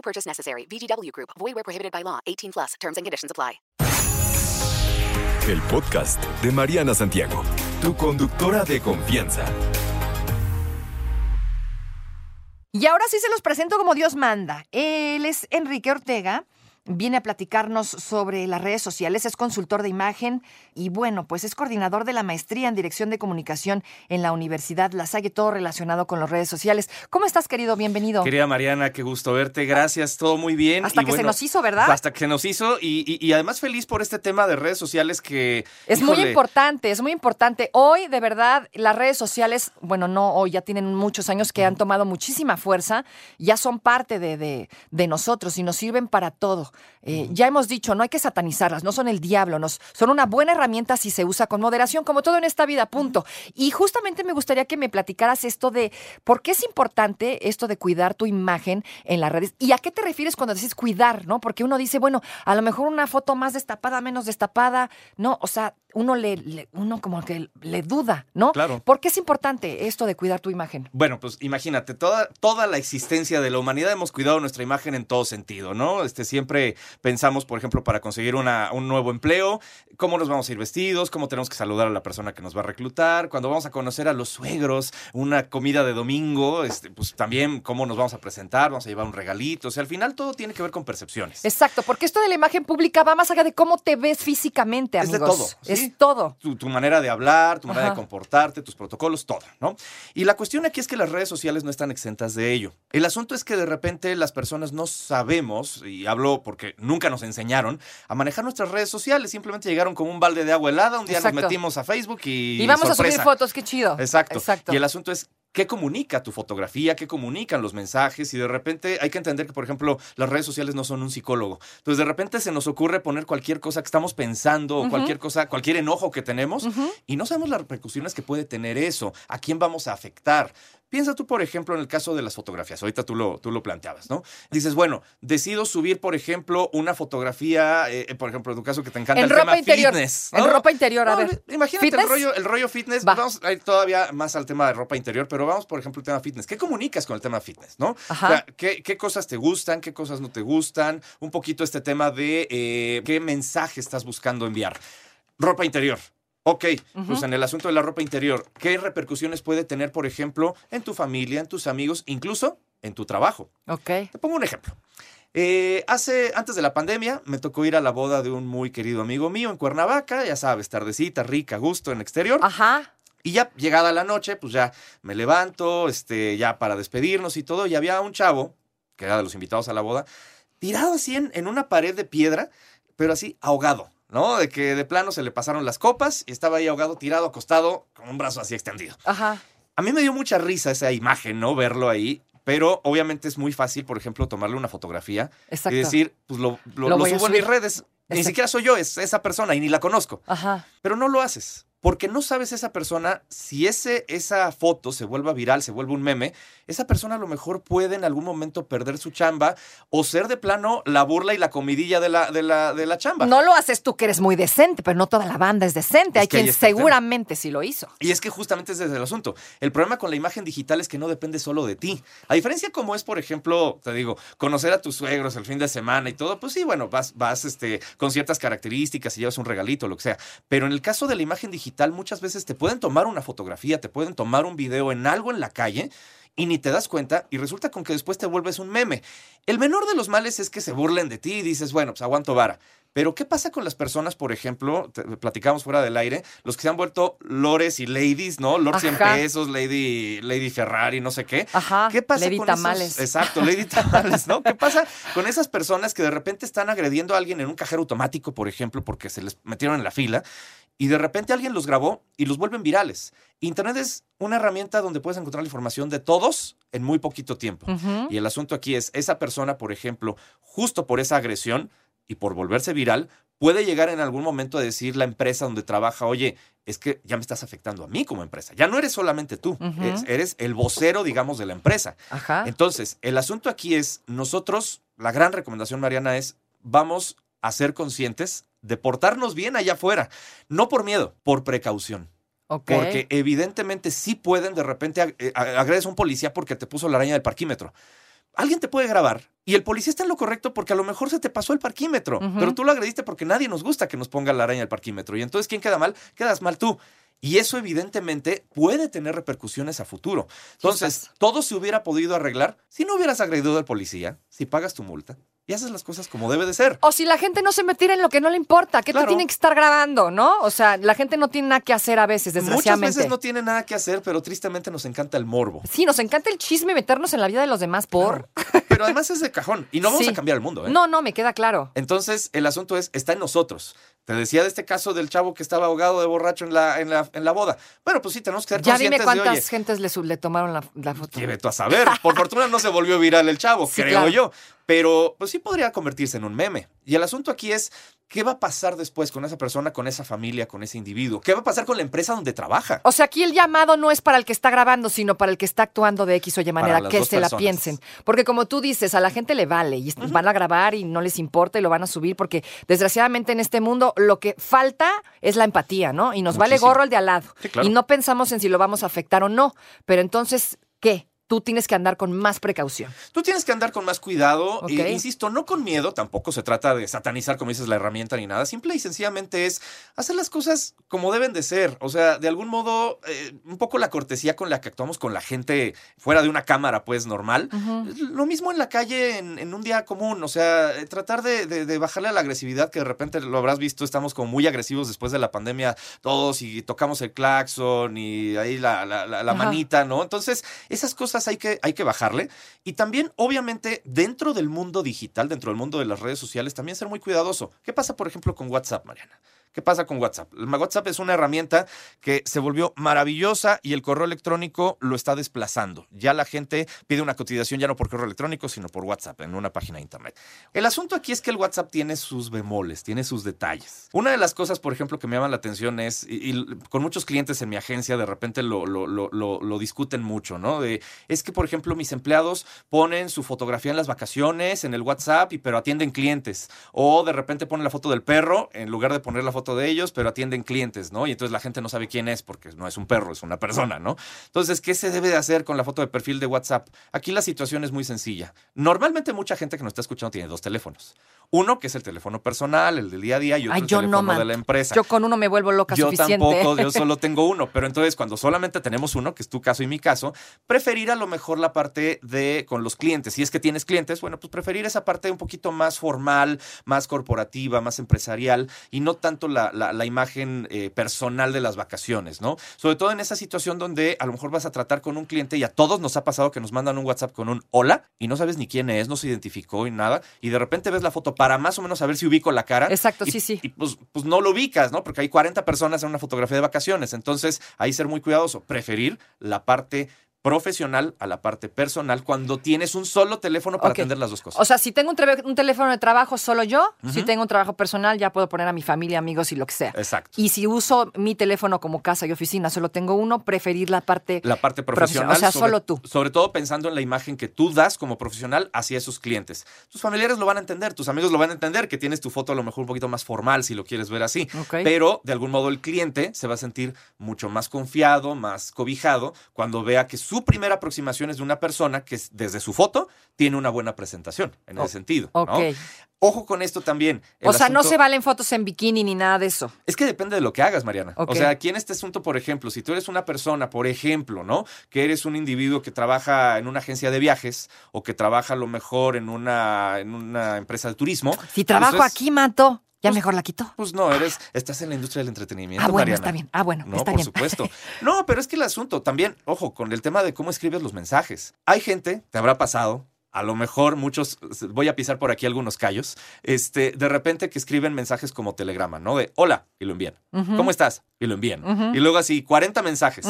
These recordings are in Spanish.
No purchase necessary. VGW Group. Void where prohibited by law. 18 plus. Terms and conditions apply. El podcast de Mariana Santiago, tu conductora de confianza. Y ahora sí se los presento como Dios manda. Él es Enrique Ortega. Viene a platicarnos sobre las redes sociales, es consultor de imagen y bueno, pues es coordinador de la maestría en dirección de comunicación en la Universidad La Salle, todo relacionado con las redes sociales. ¿Cómo estás, querido? Bienvenido. Querida Mariana, qué gusto verte. Gracias, todo muy bien. Hasta Y que se nos hizo, ¿verdad? Hasta que se nos hizo y, y- y además feliz por este tema de redes sociales que... Es muy importante, es muy importante. Hoy, de verdad, las redes sociales, bueno, no hoy, ya tienen muchos años que han tomado muchísima fuerza, ya son parte de, de- de nosotros y nos sirven para todo. Eh, ya hemos dicho, no hay que satanizarlas, no son el diablo, nos, son una buena herramienta si se usa con moderación, como todo en esta vida, punto. Y justamente me gustaría que me platicaras esto de por qué es importante esto de cuidar tu imagen en las redes y a qué te refieres cuando dices cuidar, ¿no? Porque uno dice, bueno, a lo mejor una foto más destapada, menos destapada, no, o sea, uno le, le- uno como que le duda, ¿no? Claro. ¿Por qué es importante esto de cuidar tu imagen? Bueno, pues imagínate, toda, toda la existencia de la humanidad hemos cuidado nuestra imagen en todo sentido, ¿no? Este, siempre pensamos, por ejemplo, para conseguir una- un nuevo empleo, cómo nos vamos a ir vestidos, cómo tenemos que saludar a la persona que nos va a reclutar, cuando vamos a conocer a los suegros, una comida de domingo, este, pues también cómo nos vamos a presentar, vamos a llevar un regalito, o sea, al final todo tiene que ver con percepciones. Exacto, porque esto de la imagen pública va más allá de cómo te ves físicamente, Es de amigos. todo, ¿sí? Es todo. tu, tu manera de hablar, tu manera Ajá. de comportarte, tus protocolos, todo, ¿no? Y la cuestión aquí es que las redes sociales no están exentas de ello. El asunto es que de repente las personas no sabemos, y hablo porque nunca nos enseñaron, a manejar nuestras redes sociales. Simplemente llegaron como un balde de agua helada, un día Exacto. nos metimos a Facebook y. Y vamos a subir fotos, qué chido. Exacto. Exacto. Y el asunto es qué comunica tu fotografía, qué comunican los mensajes y de repente hay que entender que, por ejemplo, las redes sociales no son un psicólogo. Entonces, de repente se nos ocurre poner cualquier cosa que estamos pensando o cualquier cosa, cualquier enojo que tenemos y no sabemos las repercusiones que puede tener eso, a quién vamos a afectar. Piensa tú, por ejemplo, en el caso de las fotografías. Ahorita tú lo, tú lo planteabas, ¿no? Dices, bueno, decido subir, por ejemplo, una fotografía, eh, por ejemplo, en tu caso que te encanta En el ropa tema interior. fitness. En ¿no? ropa interior, a No, ver. Imagínate el rollo, el rollo fitness. Va. Vamos a ir todavía más al tema de ropa interior, pero vamos, por ejemplo, al tema fitness. ¿Qué comunicas con el tema fitness, no? Ajá. O sea, ¿qué, qué cosas te gustan? ¿Qué cosas no te gustan? Un poquito este tema de eh, qué mensaje estás buscando enviar. Ropa interior. Ok, pues en el asunto de la ropa interior, ¿qué repercusiones puede tener, por ejemplo, en tu familia, en tus amigos, incluso en tu trabajo? Ok. Te pongo un ejemplo. Eh, hace, antes de la pandemia, me tocó ir a la boda de un muy querido amigo mío en Cuernavaca, ya sabes, tardecita, rica, gusto en exterior. Ajá. Y ya llegada la noche, pues ya me levanto, este, ya para despedirnos y todo, y había un chavo, que era de los invitados a la boda, tirado así en, en una pared de piedra, pero así ahogado, ¿no? De que de plano se le pasaron las copas y estaba ahí ahogado, tirado, acostado, con un brazo así extendido. Ajá. A mí me dio mucha risa esa imagen, ¿no? Verlo ahí. Pero obviamente es muy fácil, por ejemplo, tomarle una fotografía Exacto. y decir, pues lo, lo- Lo subo en mis redes. Ni siquiera soy yo, es esa persona y ni la conozco. Ajá. Pero no lo haces. Porque no sabes esa persona, si ese, esa foto se vuelve viral, se vuelve un meme, esa persona a lo mejor puede en algún momento perder su chamba o ser de plano la burla y la comidilla de la, de la, de la chamba. No lo haces tú que eres muy decente, pero no toda la banda es decente. Es Hay quien seguramente sí lo hizo. Y es que justamente ese es el asunto. El problema con la imagen digital es que no depende solo de ti. A diferencia como es, por ejemplo, te digo, conocer a tus suegros el fin de semana y todo, pues sí, bueno, vas, vas este, con ciertas características y llevas un regalito, lo que sea. Pero en el caso de la imagen digital, muchas veces te pueden tomar una fotografía, te pueden tomar un video en algo en la calle y ni te das cuenta y resulta con que después te vuelves un meme. El menor de los males es que se burlen de ti y dices, bueno, pues aguanto vara. Pero ¿qué pasa con las personas, por ejemplo, te- platicamos fuera del aire, los que se han vuelto lores y ladies, ¿no? Lord 100 Ajá. pesos, Lady, Lady Ferrari, no sé qué. Ajá, ¿Qué pasa Lady con Tamales. esos? Exacto, Lady Tamales, ¿no? ¿Qué pasa con esas personas que de repente están agrediendo a alguien en un cajero automático, por ejemplo, porque se les metieron en la fila? y de repente alguien los grabó y los vuelven virales. Internet es una herramienta donde puedes encontrar la información de todos en muy poquito tiempo. Y el asunto aquí es, esa persona, por ejemplo, justo por esa agresión y por volverse viral, puede llegar en algún momento a decir la empresa donde trabaja, oye, es que ya me estás afectando a mí como empresa. Ya no eres solamente tú, eres, eres el vocero, digamos, de la empresa. Ajá. Entonces, el asunto aquí es, nosotros, la gran recomendación, Mariana, es, vamos a ser conscientes de portarnos bien allá afuera, no por miedo, por precaución. Porque evidentemente sí pueden de repente eh, ag- agredes a un policía porque te puso la araña del parquímetro. Alguien te puede grabar y el policía está en lo correcto porque a lo mejor se te pasó el parquímetro, pero tú lo agrediste porque nadie nos gusta que nos ponga la araña del parquímetro. Y entonces, ¿quién queda mal? Quedas mal tú. Y eso evidentemente puede tener repercusiones a futuro. Entonces, todo se hubiera podido arreglar si no hubieras agredido al policía, si pagas tu multa y haces las cosas como debe de ser. O si la gente no se metiera en lo que no le importa, que Claro. te tienen que estar grabando, ¿no? O sea, la gente no tiene nada que hacer a veces, Muchas desgraciadamente. veces no tiene nada que hacer, pero tristemente nos encanta el morbo. Sí, nos encanta el chisme meternos en la vida de los demás por. Claro. Pero además es de cajón. Y no vamos Sí. a cambiar el mundo, ¿eh? No, no, me queda claro. Entonces, el asunto es, está en nosotros. Te decía de este caso del chavo que estaba ahogado de borracho en la, en la, en la boda. Bueno, pues sí, tenemos que ser Ya dime de, cuántas oye, gentes le, tomaron la, la foto. vete tú a saber. Por fortuna no se volvió viral el chavo, Sí, creo claro. yo. Pero pues sí podría convertirse en un meme. Y el asunto aquí es, ¿qué va a pasar después con esa persona, con esa familia, con ese individuo? ¿Qué va a pasar con la empresa donde trabaja? O sea, aquí el llamado no es para el que está grabando, sino para el que está actuando de X o Y manera, que se la piensen. Porque como tú dices, a la gente le vale y van a grabar y no les importa y lo van a subir porque desgraciadamente en este mundo lo que falta es la empatía, ¿no? Y nos vale gorro el de al lado. Sí, claro. Y no pensamos en si lo vamos a afectar o no. Pero entonces, ¿qué? Tú tienes que andar con más precaución. Tú tienes que andar con más cuidado. Ok. e insisto, no con miedo, tampoco se trata de satanizar, como dices, la herramienta ni nada. Simple y sencillamente es hacer las cosas como deben de ser. O sea, de algún modo, eh, un poco la cortesía con la que actuamos con la gente fuera de una cámara, pues normal. Lo mismo en la calle, en, en un día común. O sea, eh, tratar de, de- de bajarle a la agresividad, que de repente lo habrás visto, estamos como muy agresivos después de la pandemia todos y tocamos el claxon y ahí la, la- la- la Ajá. manita, ¿no? Entonces, esas cosas hay que, hay que bajarle. Y también, obviamente, dentro del mundo digital, dentro del mundo de las redes sociales, también ser muy cuidadoso. ¿Qué pasa, por ejemplo, con WhatsApp, Mariana? ¿Qué pasa con WhatsApp? WhatsApp es una herramienta que se volvió maravillosa y el correo electrónico lo está desplazando. Ya la gente pide una cotización ya no por correo electrónico, sino por WhatsApp en una página de internet. El asunto aquí es que el WhatsApp tiene sus bemoles, tiene sus detalles. Una de las cosas, por ejemplo, que me llaman la atención es, y, con muchos clientes en mi agencia de repente lo, lo- lo- lo- discuten mucho, ¿no? Es que, por ejemplo, mis empleados ponen su fotografía en las vacaciones, en el WhatsApp, y, pero atienden clientes. O de repente ponen la foto del perro en lugar de poner la foto de ellos, pero atienden clientes, ¿no? Y entonces la gente no sabe quién es porque no es un perro, es una persona, ¿no? Entonces, ¿qué se debe de hacer con la foto de perfil de WhatsApp? Aquí la situación es muy sencilla. Normalmente mucha gente que nos está escuchando tiene dos teléfonos. Uno que es el teléfono personal, el del día a día, y otro Ay, el teléfono no, de la empresa. Yo con uno me vuelvo loca Yo suficiente. tampoco, yo solo tengo uno, pero entonces cuando solamente tenemos uno, que es tu caso y mi caso, preferir a lo mejor la parte de con los clientes. Si es que tienes clientes, bueno, pues preferir esa parte un poquito más formal, más corporativa, más empresarial y no tanto la, la- la imagen eh, personal de las vacaciones, ¿no? Sobre todo en esa situación donde a lo mejor vas a tratar con un cliente y a todos nos ha pasado que nos mandan un WhatsApp con un hola y no sabes ni quién es, no se identificó y nada, y de repente ves la foto para más o menos saber si ubico la cara. Exacto, y- sí, sí. Y pues, pues no lo ubicas, ¿no? Porque hay 40 personas en una fotografía de vacaciones. Entonces, ahí ser muy cuidadoso. Preferir la parte profesional a la parte personal cuando tienes un solo teléfono para Ok. atender las dos cosas. O sea, si tengo un, un teléfono de trabajo solo yo, si Ujú. tengo un trabajo personal, ya puedo poner a mi familia, amigos y lo que sea. Exacto. Y si uso mi teléfono como casa y oficina, solo tengo uno, preferir la parte... La parte Profesional, profesional. o sea, sobre, solo tú. Sobre todo pensando en la imagen que tú das como profesional hacia esos clientes. Tus familiares lo van a entender, tus amigos lo van a entender, que tienes tu foto a lo mejor un poquito más formal si lo quieres ver así. Ok. Pero de algún modo el cliente se va a sentir mucho más confiado, más cobijado, cuando vea que su primera aproximación es de una persona que es- desde su foto tiene una buena presentación en ese sentido. ¿no? Ok. Ojo con esto también. El O sea, no se valen fotos en bikini ni nada de eso. es que depende de lo que hagas, Mariana. O sea, aquí en este asunto, por ejemplo, si tú eres una persona, por ejemplo, ¿no? Que eres un individuo que trabaja en una agencia de viajes o que trabaja a lo mejor en una, en una empresa de turismo. Si trabajo es- aquí, mato. Ya pues- mejor la quito. Pues no, eres, estás en la industria del entretenimiento. Ah, bueno, Mariana. está bien. Ah, bueno, No, está por bien. supuesto. No, pero es que el asunto también, ojo, con el tema de cómo escribes los mensajes. Hay gente, te habrá pasado, a lo mejor muchos, voy a pisar por aquí algunos callos, este, de repente que escriben mensajes como telegrama, ¿no? De hola, y lo envían. ¿Cómo estás? Y lo envían. Y luego así, 40 mensajes.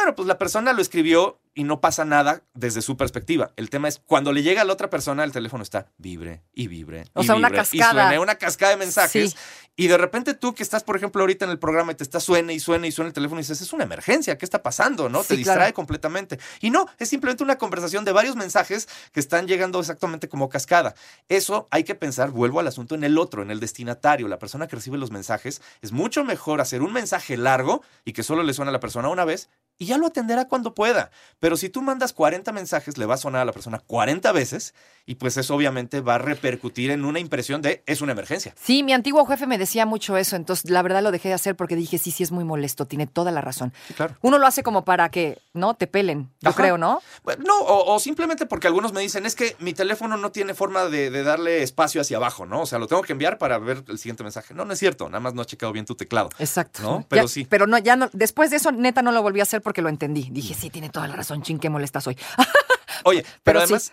Bueno, pues la persona lo escribió y no pasa nada desde su perspectiva. El tema es cuando le llega a la otra persona, el teléfono está vibre y vibre. O y sea, una cascada. Y suena una cascada de mensajes. Sí. Y de repente tú que estás, por ejemplo, ahorita en el programa y te está suene y suene y suena el teléfono y dices, es una emergencia, ¿qué está pasando? ¿No? Sí, te distrae claro. completamente. Y no, es simplemente una conversación de varios mensajes que están llegando exactamente como cascada. Eso hay que pensar, vuelvo al asunto, en el otro, en el destinatario, la persona que recibe los mensajes. Es mucho mejor hacer un mensaje largo y que solo le suene a la persona una vez y ya lo atenderá cuando pueda. Pero si tú mandas 40 mensajes, le va a sonar a la persona 40 veces y pues eso obviamente va a repercutir en una impresión de es una emergencia. Sí, mi antiguo jefe me decía mucho eso, entonces la verdad lo dejé de hacer porque dije, sí, sí, es muy molesto, tiene toda la razón. claro. Uno lo hace como para que, ¿no? Te pelen, yo Ajá. creo, ¿no? Bueno, no, o, o simplemente porque algunos me dicen, es que mi teléfono no tiene forma de, de darle espacio hacia abajo, ¿no? O sea, lo tengo que enviar para ver el siguiente mensaje. No, no es cierto, nada más no has checado bien tu teclado. Exacto. ¿No? Ya- Pero sí. Pero no, ya no, después de eso, neta, no lo volví a hacer porque lo entendí. Dije, sí, tiene toda la razón, chin, qué molesta soy. Oye, pero, Pero además,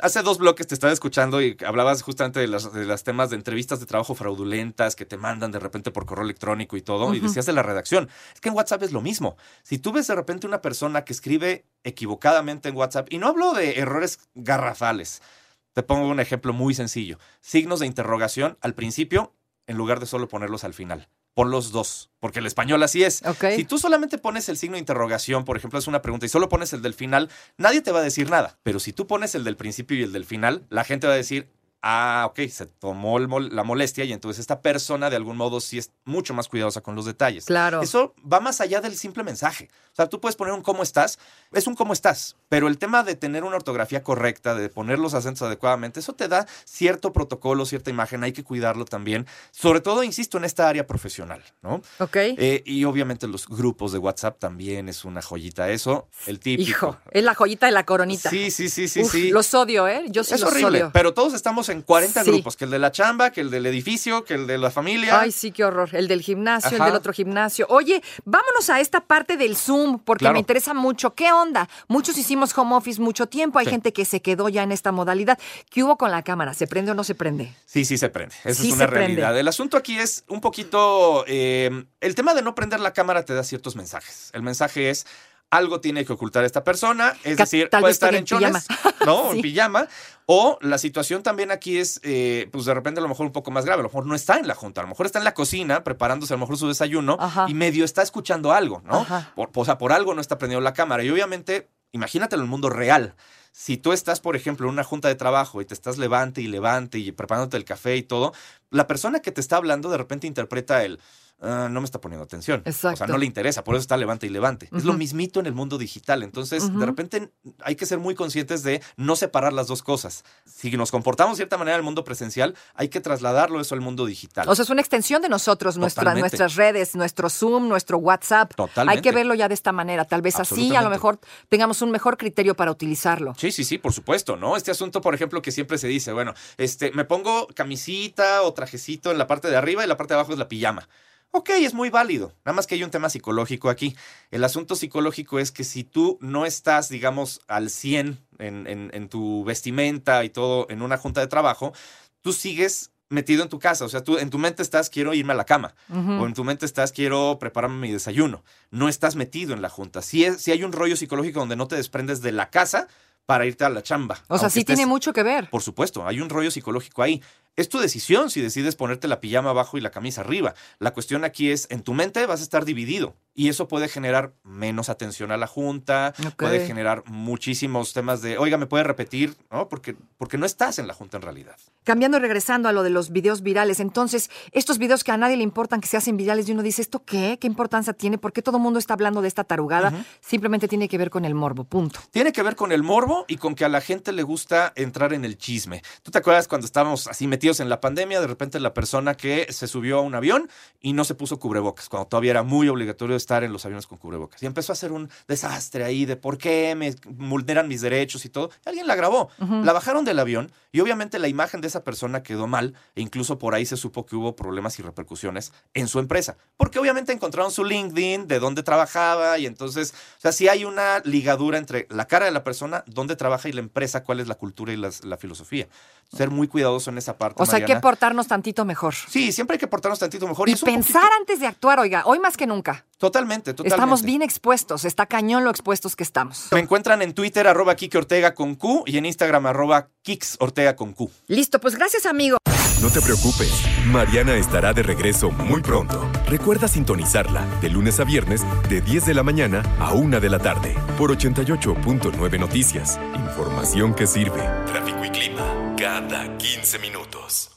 hace dos bloques te estaba escuchando y hablabas justamente de las temas de entrevistas de trabajo fraudulentas que te mandan de repente por correo electrónico y todo, y decías de la redacción. Es que en WhatsApp es lo mismo. Si tú ves de repente una persona que escribe equivocadamente en WhatsApp, y no hablo de errores garrafales, te pongo un ejemplo muy sencillo. Signos de interrogación al principio, en lugar de solo ponerlos al final. Pon los dos, porque el español así es. Si tú solamente pones el signo de interrogación, por ejemplo, es una pregunta y solo pones el del final, nadie te va a decir nada. Pero si tú pones el del principio y el del final, la gente va a decir, ah, ok, se tomó el mol- la molestia y entonces esta persona de algún modo sí es mucho más cuidadosa con los detalles. Claro. Eso va más allá del simple mensaje. O sea, tú puedes poner un cómo estás, es un cómo estás, pero el tema de tener una ortografía correcta, de poner los acentos adecuadamente, eso te da cierto protocolo, cierta imagen, hay que cuidarlo también. Sobre todo, insisto, en esta área profesional, ¿no? ¿Ok? Eh, y obviamente los grupos de WhatsApp también es una joyita eso, el típico. Hijo, es la joyita de la coronita. Sí, sí, sí, sí, Uf, sí. Los odio, ¿eh? Yo sí es los horrible, odio. pero todos estamos en 40 Sí. grupos, que el de la chamba, que el del edificio, que el de la familia. Ay, sí, qué horror. El del gimnasio, el del otro gimnasio. Oye, vámonos a esta parte del Zoom, porque Claro. me interesa mucho. ¿Qué onda? Muchos hicimos home office mucho tiempo. Hay Sí. gente que se quedó ya en esta modalidad. ¿Qué hubo con la cámara? ¿Se prende o no se prende? Sí, sí se prende. Esa Sí es una prende. realidad. El asunto aquí es un poquito. eh, el tema de no prender la cámara te da ciertos mensajes. El mensaje es. Algo tiene que ocultar esta persona, es decir, tal puede estar en en chones, ¿no? Sí. En pijama. O la situación también aquí es, eh, pues de repente a lo mejor un poco más grave. A lo mejor no está en la junta, a lo mejor está en la cocina preparándose a lo mejor su desayuno Ajá. y medio está escuchando algo, ¿no? Por, o sea, por algo no está prendiendo la cámara. Y obviamente, imagínatelo en el mundo real. Si tú estás, por ejemplo, en una junta de trabajo y te estás levante y levante y preparándote el café y todo, la persona que te está hablando de repente interpreta el "Ah, no me está poniendo atención. O sea, Exacto. no le interesa, por eso está levante y levante. Es lo mismito en el mundo digital. Entonces, de repente hay que ser muy conscientes de no separar las dos cosas. Si nos comportamos de cierta manera en el mundo presencial, hay que trasladarlo eso al mundo digital. O sea, es una extensión de nosotros, nuestra- nuestras redes, nuestro Zoom, nuestro WhatsApp. Totalmente. Hay que verlo ya de esta manera. Tal vez así, a lo mejor tengamos un mejor criterio para utilizarlo. Sí, sí, sí, por supuesto, ¿no? Este asunto, por ejemplo, que siempre se dice, bueno, este, me pongo camisita o trajecito en la parte de arriba y la parte de abajo es la pijama. Ok, es muy válido. Nada más que hay un tema psicológico aquí. El asunto psicológico es que si tú no estás, digamos, al 100 en, en- en tu vestimenta y todo en una junta de trabajo, tú sigues metido en tu casa. O sea, tú en tu mente estás, quiero irme a la cama. O en tu mente estás, quiero prepararme mi desayuno. No estás metido en la junta. Si hay un rollo psicológico donde no te desprendes de la casa para irte a la chamba. O sea, sí estés- tiene mucho que ver. Por supuesto, hay un rollo psicológico ahí. Es tu decisión si decides ponerte la pijama abajo y la camisa arriba. La cuestión aquí es, en tu mente vas a estar dividido y eso puede generar menos atención a la junta, puede generar muchísimos temas de, oiga, ¿me puede repetir? ¿No? Porque, porque no estás en la junta en realidad. Cambiando y regresando a lo de los videos virales, entonces, estos videos que a nadie le importan que se hacen virales y uno dice, ¿esto qué? ¿Qué importancia tiene? ¿Por qué todo el mundo está hablando de esta tarugada? Simplemente tiene que ver con el morbo, punto. Tiene que ver con el morbo y con que a la gente le gusta entrar en el chisme. ¿Tú te acuerdas cuando estábamos así metidos metidos en la pandemia, de repente la persona que se subió a un avión y no se puso cubrebocas, cuando todavía era muy obligatorio estar en los aviones con cubrebocas. Y empezó a hacer un desastre ahí de por qué me vulneran mis derechos y todo. Y alguien la grabó, la bajaron del avión y obviamente la imagen de esa persona quedó mal e incluso por ahí se supo que hubo problemas y repercusiones en su empresa. Porque obviamente encontraron su LinkedIn, de dónde trabajaba y entonces, o sea, si hay una ligadura entre la cara de la persona, dónde trabaja y la empresa, cuál es la cultura y las- la filosofía. Ser muy cuidadoso en esa parte. O sea, hay que portarnos tantito mejor. Sí, siempre hay que portarnos tantito mejor. Y pensar poquito- antes de actuar, oiga, hoy más que nunca. Totalmente, totalmente. Estamos bien expuestos, está cañón lo expuestos que estamos. Me encuentran en Twitter, arroba Kike Ortega con Q, y en Instagram, arroba Kix Ortega con Q. Listo, pues gracias, amigo. No te preocupes, Mariana estará de regreso muy pronto. Recuerda sintonizarla de lunes a viernes de 10 de la mañana a 1 de la tarde por 88.9 Noticias. Información que sirve. Tráfico y clima cada 15 minutos.